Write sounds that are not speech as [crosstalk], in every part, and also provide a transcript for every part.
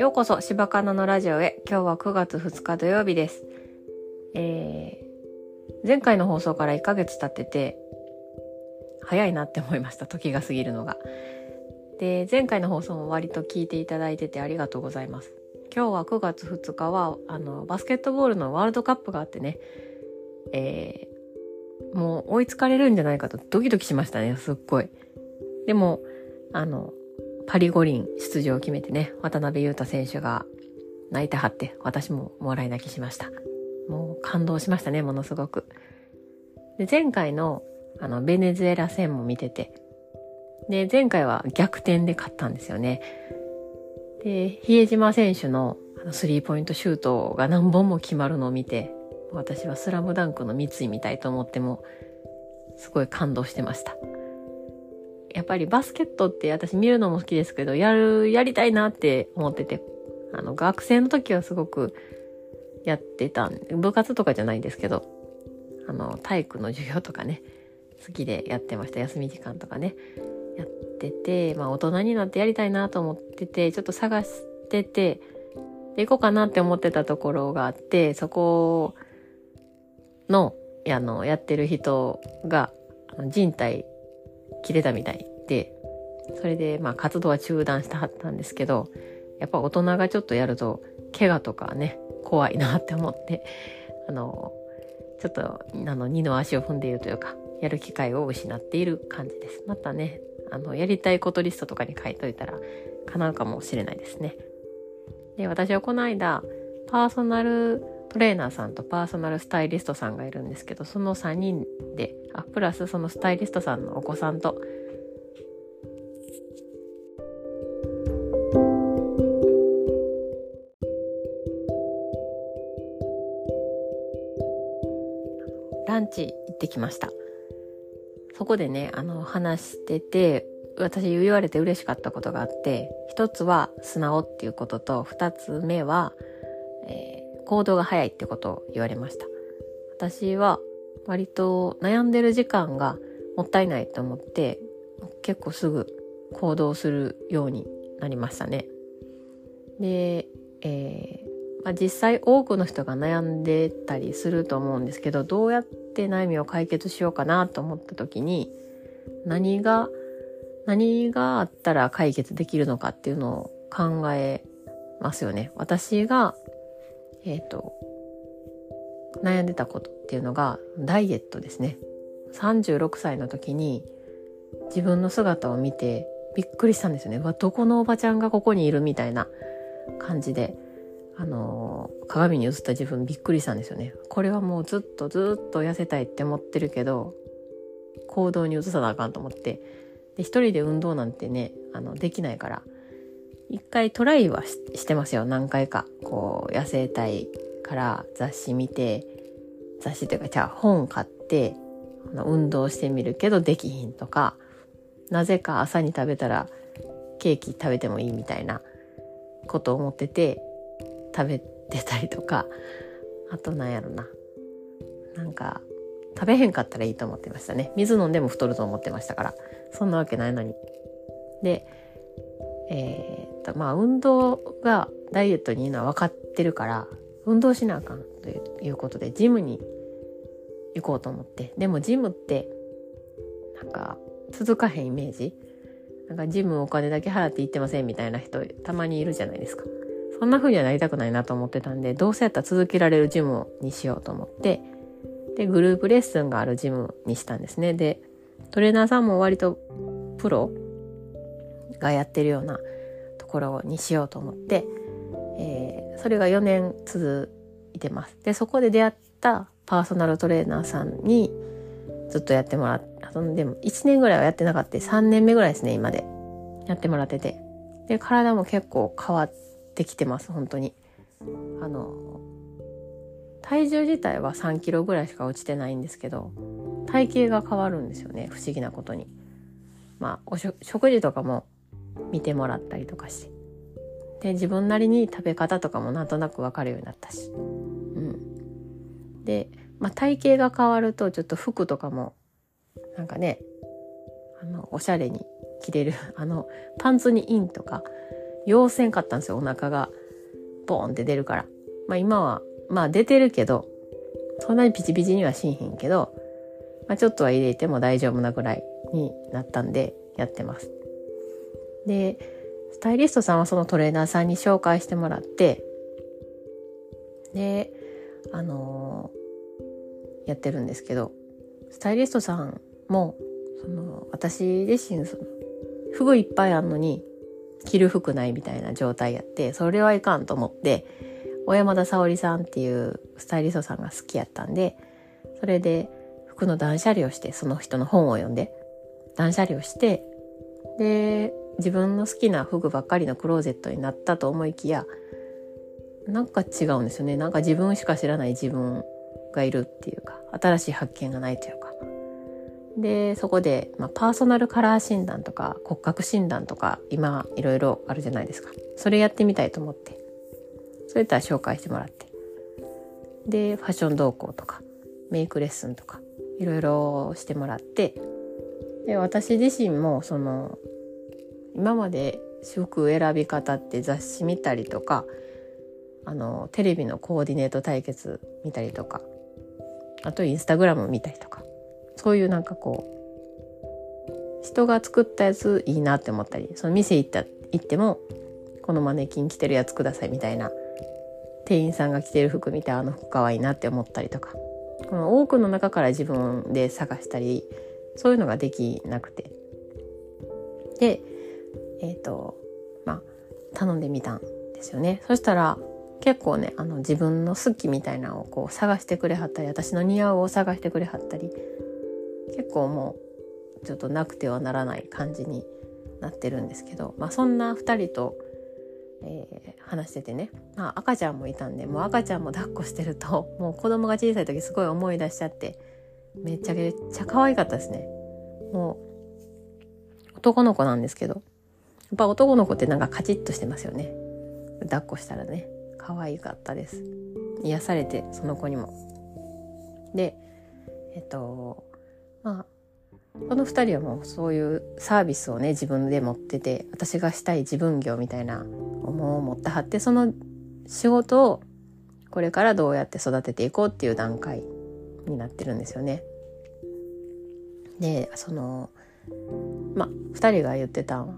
ようこそ柴かなのラジオへ。今日は9月2日土曜日です。えー、前回の放送から1ヶ月経ってて早いなって思いました。時が過ぎるのが。で前回の放送も割と聞いていただいててありがとうございます。今日は9月2日はあのバスケットボールのワールドカップがあってね。えー、もう追いつかれるんじゃないかとドキドキしましたねすっごい。でもあのパリ五輪出場を決めてね、渡辺裕太選手が泣いてはって、私ももらい泣きしました。もう感動しましたね、ものすごく。で、前回のあの、ベネズエラ戦も見てて、で、前回は逆転で勝ったんですよね。で、比江島選手のあのスリーポイントシュートが何本も決まるのを見て、私はスラムダンクの三井みたいと思っても、すごい感動してました。やっぱりバスケットって私見るのも好きですけど、やる、やりたいなって思ってて、あの、学生の時はすごくやってたん、部活とかじゃないんですけど、あの、体育の授業とかね、好きでやってました。休み時間とかね、やってて、まあ大人になってやりたいなと思ってて、ちょっと探してて、で、行こうかなって思ってたところがあって、そこの、あの、やってる人が、人体切れたみたいで、それでまあ活動は中断してはったんですけど、やっぱ大人がちょっとやると、怪我とかね、怖いなって思って、あの、ちょっと、あの、二の足を踏んでいるというか、やる機会を失っている感じです。またね、あの、やりたいことリストとかに書いといたら、叶うかもしれないですね。で、私はこの間、パーソナルトレーナーさんとパーソナルスタイリストさんがいるんですけど、その3人で、あ、プラスそのスタイリストさんのお子さんと、ランチ行ってきました。そこでね、あの、話してて、私言われて嬉しかったことがあって、一つは素直っていうことと、二つ目は、行動が早いってことを言われました。私は割と悩んでる時間がもったいないと思って結構すぐ行動するようになりましたね。で、えーまあ、実際多くの人が悩んでたりすると思うんですけどどうやって悩みを解決しようかなと思った時に何が何があったら解決できるのかっていうのを考えますよね。私がえっ、ー、と、悩んでたことっていうのがダイエットですね。36歳の時に自分の姿を見てびっくりしたんですよね。わ、どこのおばちゃんがここにいるみたいな感じで、あのー、鏡に映った自分びっくりしたんですよね。これはもうずっとずっと痩せたいって思ってるけど、行動に移さなあかんと思って、で、一人で運動なんてね、あの、できないから、一回トライはしてますよ、何回か。こう、野生体から雑誌見て、雑誌というか、じゃあ本買って、運動してみるけどできひんとか、なぜか朝に食べたらケーキ食べてもいいみたいなこと思ってて、食べてたりとか、あとなんやろな。なんか、食べへんかったらいいと思ってましたね。水飲んでも太ると思ってましたから。そんなわけないのに。で、え、っと、まあ、運動がダイエットにいいのは分かってるから、運動しなあかんということで、ジムに行こうと思って。でもジムって、なんか、続かへんイメージなんかジムお金だけ払って行ってませんみたいな人たまにいるじゃないですか。そんな風にはなりたくないなと思ってたんで、どうせやったら続けられるジムにしようと思って、で、グループレッスンがあるジムにしたんですね。で、トレーナーさんも割とプロがやってるようなころにしようと思って、えー、それが4年続いてます。で、そこで出会ったパーソナルトレーナーさんにずっとやってもらって、でも1年ぐらいはやってなかった3年目ぐらいですね、今で。やってもらってて。で、体も結構変わってきてます、本当に。あの、体重自体は3キロぐらいしか落ちてないんですけど、体型が変わるんですよね、不思議なことに。まあ、お食事とかも見てもらったりとかし。で、自分なりに食べ方とかもなんとなくわかるようになったし。うん。で、まあ、体型が変わるとちょっと服とかも、なんかね、あの、おしゃれに着れる。[laughs] あの、パンツにインとか、要せんかったんですよ、お腹が。ボーンって出るから。まあ今は、まあ出てるけど、そんなにピチピチにはしんへんけど、まあちょっとは入れても大丈夫なぐらいになったんで、やってます。で、スタイリストさんはそのトレーナーさんに紹介してもらって、で、あのー、やってるんですけど、スタイリストさんも、その、私自身、その、服いっぱいあんのに、着る服ないみたいな状態やって、それはいかんと思って、小山田沙織さんっていうスタイリストさんが好きやったんで、それで服の断捨離をして、その人の本を読んで、断捨離をして、で、自分の好きな服ばっかりのクローゼットになったと思いきや、なんか違うんですよね。なんか自分しか知らない自分がいるっていうか、新しい発見がないというか。で、そこで、まあ、パーソナルカラー診断とか骨格診断とか今いろいろあるじゃないですか。それやってみたいと思って。それやったら紹介してもらって。で、ファッション動向とかメイクレッスンとかいろいろしてもらって、で、私自身もその今まで服選び方って雑誌見たりとかあのテレビのコーディネート対決見たりとかあとインスタグラム見たりとかそういうなんかこう人が作ったやついいなって思ったりその店行った行ってもこのマネキン着てるやつくださいみたいな店員さんが着てる服見てあの服かわいいなって思ったりとかこの多くの中から自分で探したりそういうのができなくて。でえっ、ー、とまあ頼んでみたんですよねそしたら結構ねあの自分の好きみたいなのをこう探してくれはったり私の似合うを探してくれはったり結構もうちょっとなくてはならない感じになってるんですけど、まあ、そんな2人と、えー、話しててね、まあ、赤ちゃんもいたんでもう赤ちゃんも抱っこしてると [laughs] もう子供が小さい時すごい思い出しちゃってめっちゃめっちゃ可愛かったですね。もう男の子なんですけどっぱ男の子ってなんかカチッとしてますよね。抱っこしたらね。可愛かったです。癒されてその子にも。でえっとまあこの2人はもうそういうサービスをね自分で持ってて私がしたい自分業みたいな思いを持ってはってその仕事をこれからどうやって育てていこうっていう段階になってるんですよね。でそのまあ2人が言ってたんは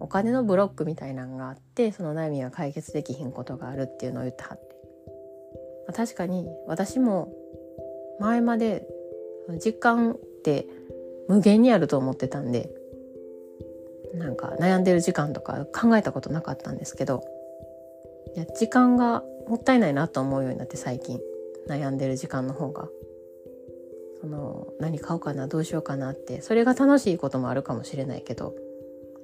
お金のブロックみたいなんがあってその悩みが解決できひんことがあるっていうのを言ってはって、まあ、確かに私も前まで実感って無限にあると思ってたんでなんか悩んでる時間とか考えたことなかったんですけどいや時間がもったいないなと思うようになって最近悩んでる時間の方が。その何買おうかなどうしようかなってそれが楽しいこともあるかもしれないけど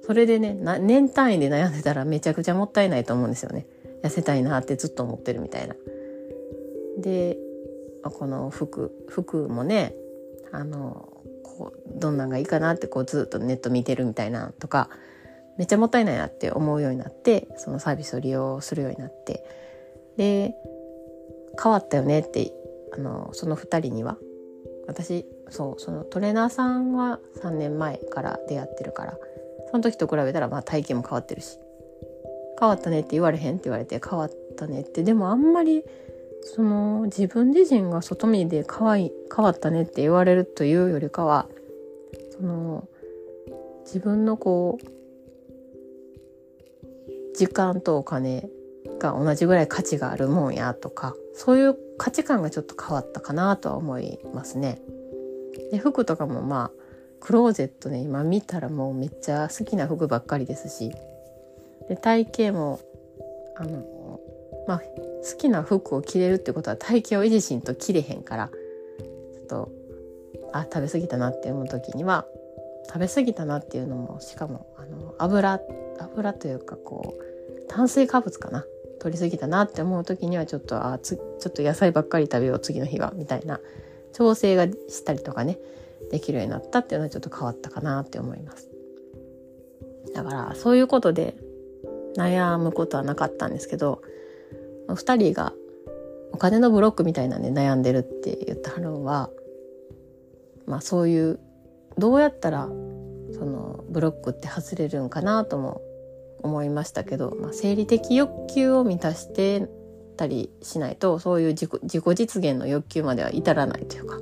それでね年単位で悩んでたらめちゃくちゃもったいないと思うんですよね痩せたいなってずっと思ってるみたいな。でこの服服もねあのこうどんなんがいいかなってこうずっとネット見てるみたいなとかめっちゃもったいないなって思うようになってそのサービスを利用するようになってで変わったよねってあのその2人には私そうそのトレーナーさんは3年前から出会ってるからその時と比べたらまあ体型も変わってるし変わったねって言われへんって言われて変わったねってでもあんまりその自分自身が外見で可愛い変わったねって言われるというよりかはその自分のこう時間とお金が同じぐらい価値があるもんやとかそういう価値観がちょっと変わったかなとは思いますね。で服とかもまあクローゼットで今見たらもうめっちゃ好きな服ばっかりですし。で体型もあのまあ好きな服を着れるってことは体型を維持しんと着れへんから。ちょっとあ食べ過ぎたなって思う時には食べ過ぎたなっていうのもしかもあの油油というかこう炭水化物かな。取り過ぎたなって思う時にはちょっとあつちょっと野菜ばっかり食べよう次の日はみたいな調整がしたりとかね。できるようになったっていうのはちょっと変わったかなって思います。だからそういうことで悩むことはなかったんですけど2人がお金のブロックみたいなんで悩んでるって言ったはるのはまあそういうどうやったらそのブロックって外れるんかなとも思いましたけど、まあ、生理的欲求を満たしてたりしないとそういう自己自己実現の欲求までは至らないというか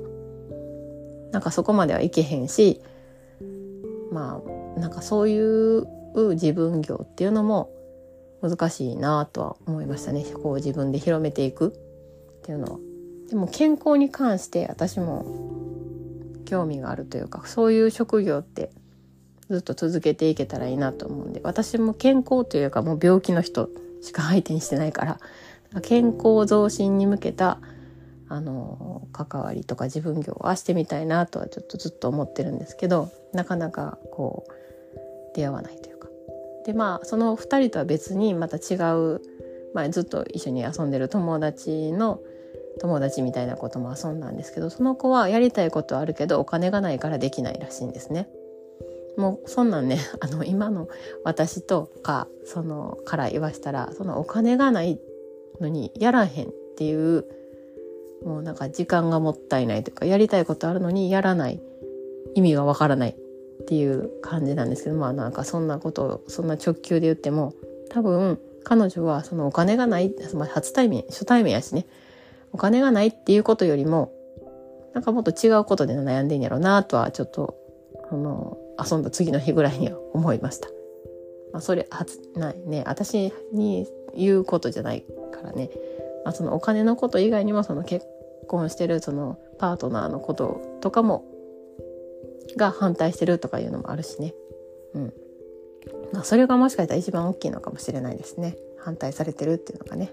なんかそこまではいけへんしまあなんかそういう自分業っていうのも難しいなとは思いましたねこう自分で広めていくっていうのは。でも健康に関して私も興味があるというかそういう職業ってずっと続けていけたらいいなと思うんで私も健康というかもう病気の人しか相手にしてないから健康増進に向けたあの関わりとか自分業はしてみたいなとはちょっとずっと思ってるんですけどなかなかこう出会わないというかでまあその2人とは別にまた違う、まあ、ずっと一緒に遊んでる友達の友達みたいなことも遊んだんですけどその子はやりたいことはあるけどお金がないからできないらしいんですね。もうそんなんね [laughs] あの今の私とかそのから言わしたらそのお金がないのにやらへんっていうもうなんか時間がもったいないというかやりたいことあるのにやらない。意味がわからないっていう感じなんですけどまあなんかそんなことをそんな直球で言っても多分彼女はそのお金がない、まあ、初対面初対面やしね。お金がないっていうことよりもなんかもっと違うことで悩んでんやろうなとはちょっとあの遊んだ次の日ぐらいには思いました。まあ、それはないね。私に言うことじゃないからね、まあ、そのお金のこと以外にもその結婚してるそのパートナーのこととかもが反対してるとかいうのもあるしね。うん。まあそれがもしかしたら一番大きいのかもしれないですね。反対されてるっていうのがね。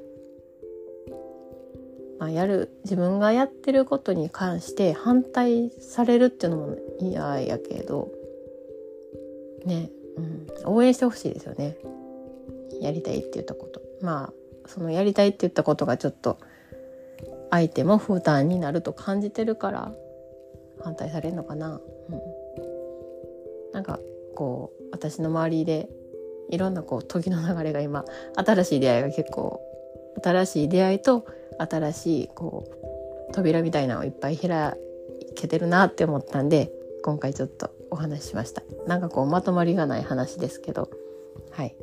まあ、やる自分がやってることに関して反対されるっていうのも嫌やけどね、うん、応援してほしいですよねやりたいって言ったことまあそのやりたいって言ったことがちょっと相手も負担になると感じてるから反対されるのかな、うん、なんかこう私の周りでいろんなこう時の流れが今新しい出会いが結構新しい出会いと新しいこう扉みたいなのをいっぱい開けてるなって思ったんで今回ちょっとお話ししました。なんかこうまとまりがない話ですけど。はい。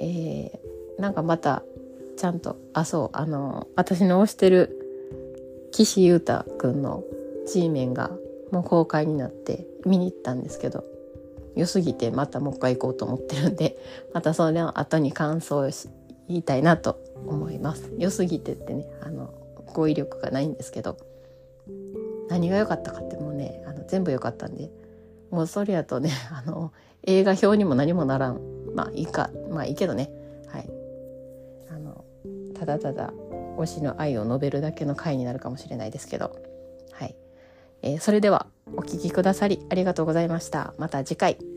えー、なんかまたちゃんとあそうあの私の推してる岸優太くんの G メンがもう公開になって見に行ったんですけど良すぎてまたもう一回行こうと思ってるんで [laughs] またその後に感想を言いたいなと思います。良すぎてってねあの語彙力がないんですけど何が良かったかってもうねあの全部良かったんでもうそれやとねあの映画表にも何もならん。まあいいか。まあいいけどね。ただただ推しの愛を述べるだけの回になるかもしれないですけど。はい、えー、それではお聴きくださりありがとうございました。また次回。